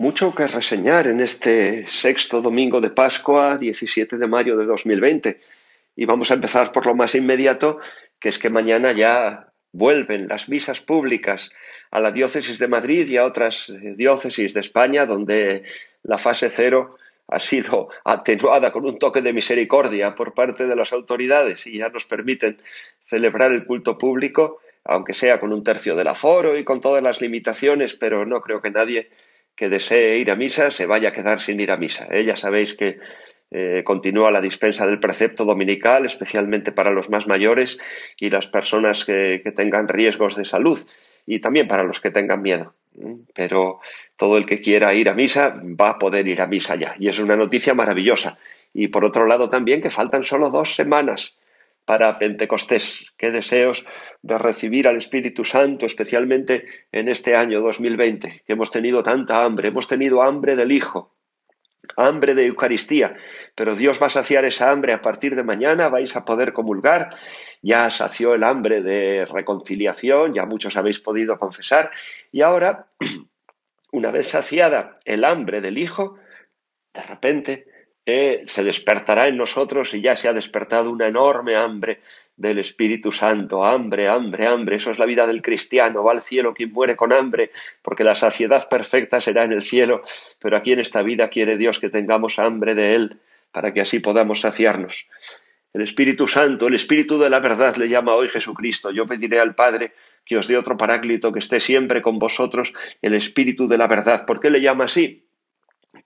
mucho que reseñar en este sexto domingo de Pascua, 17 de mayo de 2020. Y vamos a empezar por lo más inmediato, que es que mañana ya vuelven las misas públicas a la diócesis de Madrid y a otras eh, diócesis de España, donde la fase cero ha sido atenuada con un toque de misericordia por parte de las autoridades y ya nos permiten celebrar el culto público, aunque sea con un tercio del aforo y con todas las limitaciones, pero no creo que nadie que desee ir a misa se vaya a quedar sin ir a misa. ¿eh? Ya sabéis que eh, continúa la dispensa del precepto dominical, especialmente para los más mayores y las personas que, tengan riesgos de salud y también para los que tengan miedo. Pero todo el que quiera ir a misa va a poder ir a misa ya. Y es una noticia maravillosa. Y por otro lado también que faltan solo dos semanas para Pentecostés. Qué deseos de recibir al Espíritu Santo, especialmente en este año 2020, que hemos tenido tanta hambre. Hemos tenido hambre del Hijo, hambre de Eucaristía, pero Dios va a saciar esa hambre a partir de mañana, vais a poder comulgar, ya sació el hambre de reconciliación, ya muchos habéis podido confesar, y ahora, una vez saciada el hambre del Hijo, de repente se despertará en nosotros y ya se ha despertado una enorme hambre del Espíritu Santo, hambre, hambre, hambre, eso es la vida del cristiano, va al cielo quien muere con hambre, porque la saciedad perfecta será en el cielo, pero aquí en esta vida quiere Dios que tengamos hambre de Él, para que así podamos saciarnos. El Espíritu Santo, el Espíritu de la verdad le llama hoy Jesucristo. Yo pediré al Padre que os dé otro paráclito que esté siempre con vosotros, el Espíritu de la verdad. ¿Por qué le llama así?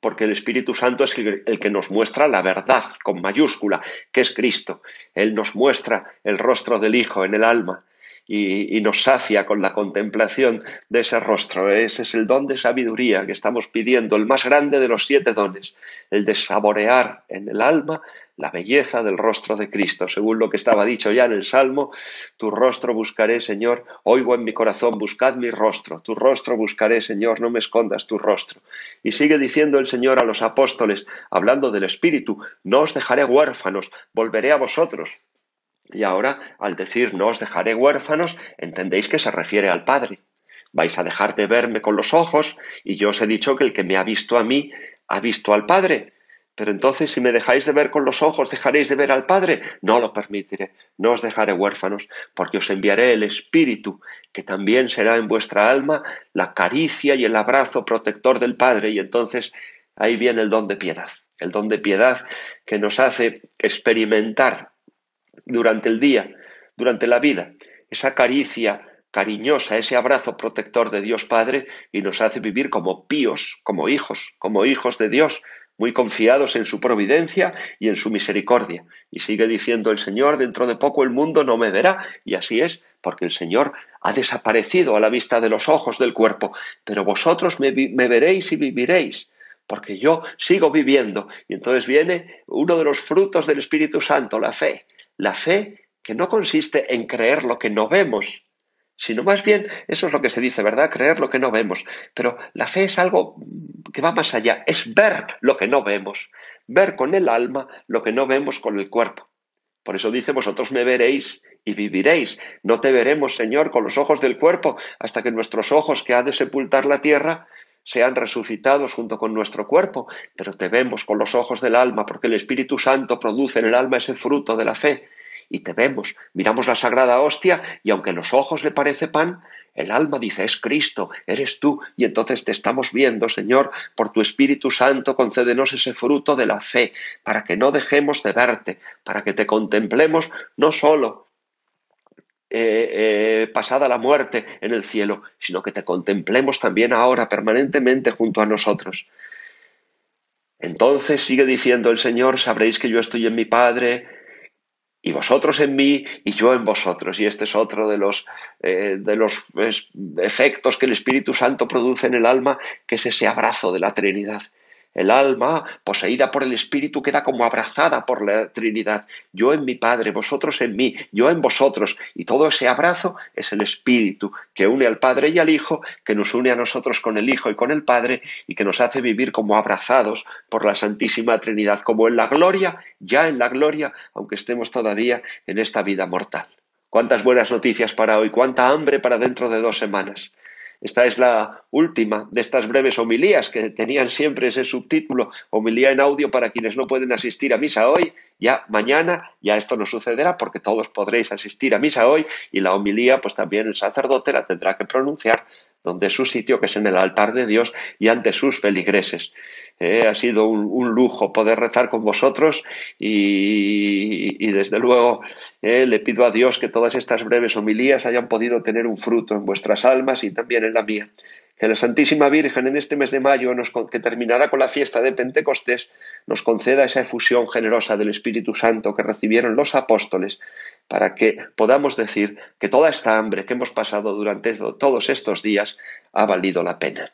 Porque el Espíritu Santo es el que nos muestra la verdad con mayúscula, que es Cristo. Él nos muestra el rostro del Hijo en el alma y, nos sacia con la contemplación de ese rostro. Ese es el don de sabiduría que estamos pidiendo, el más grande de los siete dones, el de saborear en el alma la belleza del rostro de Cristo, según lo que estaba dicho ya en el Salmo, tu rostro buscaré, Señor, oigo en mi corazón, buscad mi rostro, tu rostro buscaré, Señor, no me escondas tu rostro. Y sigue diciendo el Señor a los apóstoles, hablando del Espíritu, no os dejaré huérfanos, volveré a vosotros. Y ahora, al decir no os dejaré huérfanos, entendéis que se refiere al Padre. Vais a dejar de verme con los ojos, y yo os he dicho que el que me ha visto a mí, ha visto al Padre. Pero entonces, si me dejáis de ver con los ojos, dejaréis de ver al Padre. No lo permitiré, no os dejaré huérfanos, porque os enviaré el Espíritu, que también será en vuestra alma la caricia y el abrazo protector del Padre. Y entonces ahí viene el don de piedad, el don de piedad que nos hace experimentar durante el día, durante la vida, esa caricia cariñosa, ese abrazo protector de Dios Padre y nos hace vivir como píos, como hijos, como hijos de Dios, muy confiados en su providencia y en su misericordia. Y sigue diciendo el Señor, dentro de poco el mundo no me verá, y así es, porque el Señor ha desaparecido a la vista de los ojos del cuerpo, pero vosotros me, me veréis y viviréis, porque yo sigo viviendo. Y entonces viene uno de los frutos del Espíritu Santo, la fe, la fe que no consiste en creer lo que no vemos, sino más bien, eso es lo que se dice, ¿verdad? Creer lo que no vemos. Pero la fe es algo que va más allá, es ver lo que no vemos, ver con el alma lo que no vemos con el cuerpo. Por eso dice, vosotros me veréis y viviréis. No te veremos, Señor, con los ojos del cuerpo, hasta que nuestros ojos que ha de sepultar la tierra sean resucitados junto con nuestro cuerpo, pero te vemos con los ojos del alma, porque el Espíritu Santo produce en el alma ese fruto de la fe, y te vemos, miramos la sagrada hostia y aunque los ojos le parece pan, el alma dice, es Cristo, eres tú, y entonces te estamos viendo, Señor, por tu Espíritu Santo, concédenos ese fruto de la fe, para que no dejemos de verte, para que te contemplemos no solo eh, eh, pasada la muerte en el cielo, sino que te contemplemos también ahora permanentemente junto a nosotros. Entonces sigue diciendo el Señor, sabréis que yo estoy en mi Padre, y vosotros en mí y yo en vosotros. Y este es otro de los, eh, de los efectos que el Espíritu Santo produce en el alma, que es ese abrazo de la Trinidad. El alma, poseída por el Espíritu, queda como abrazada por la Trinidad. Yo en mi Padre, vosotros en mí, yo en vosotros. Y todo ese abrazo es el Espíritu que une al Padre y al Hijo, que nos une a nosotros con el Hijo y con el Padre, y que nos hace vivir como abrazados por la Santísima Trinidad, como en la gloria, ya en la gloria, aunque estemos todavía en esta vida mortal. Cuántas buenas noticias para hoy, cuánta hambre para dentro de dos semanas. Esta es la última de estas breves homilías que tenían siempre ese subtítulo, homilía en audio para quienes no pueden asistir a misa hoy. Ya mañana ya esto no sucederá porque todos podréis asistir a misa hoy y la homilía pues también el sacerdote la tendrá que pronunciar donde su sitio, que es en el altar de Dios y ante sus feligreses. Eh, ha sido un, lujo poder rezar con vosotros y, desde luego eh, le pido a Dios que todas estas breves homilías hayan podido tener un fruto en vuestras almas y también en la mía. Que la Santísima Virgen en este mes de mayo, que terminará con la fiesta de Pentecostés, nos conceda esa efusión generosa del Espíritu Santo que recibieron los apóstoles, para que podamos decir que toda esta hambre que hemos pasado durante todos estos días ha valido la pena.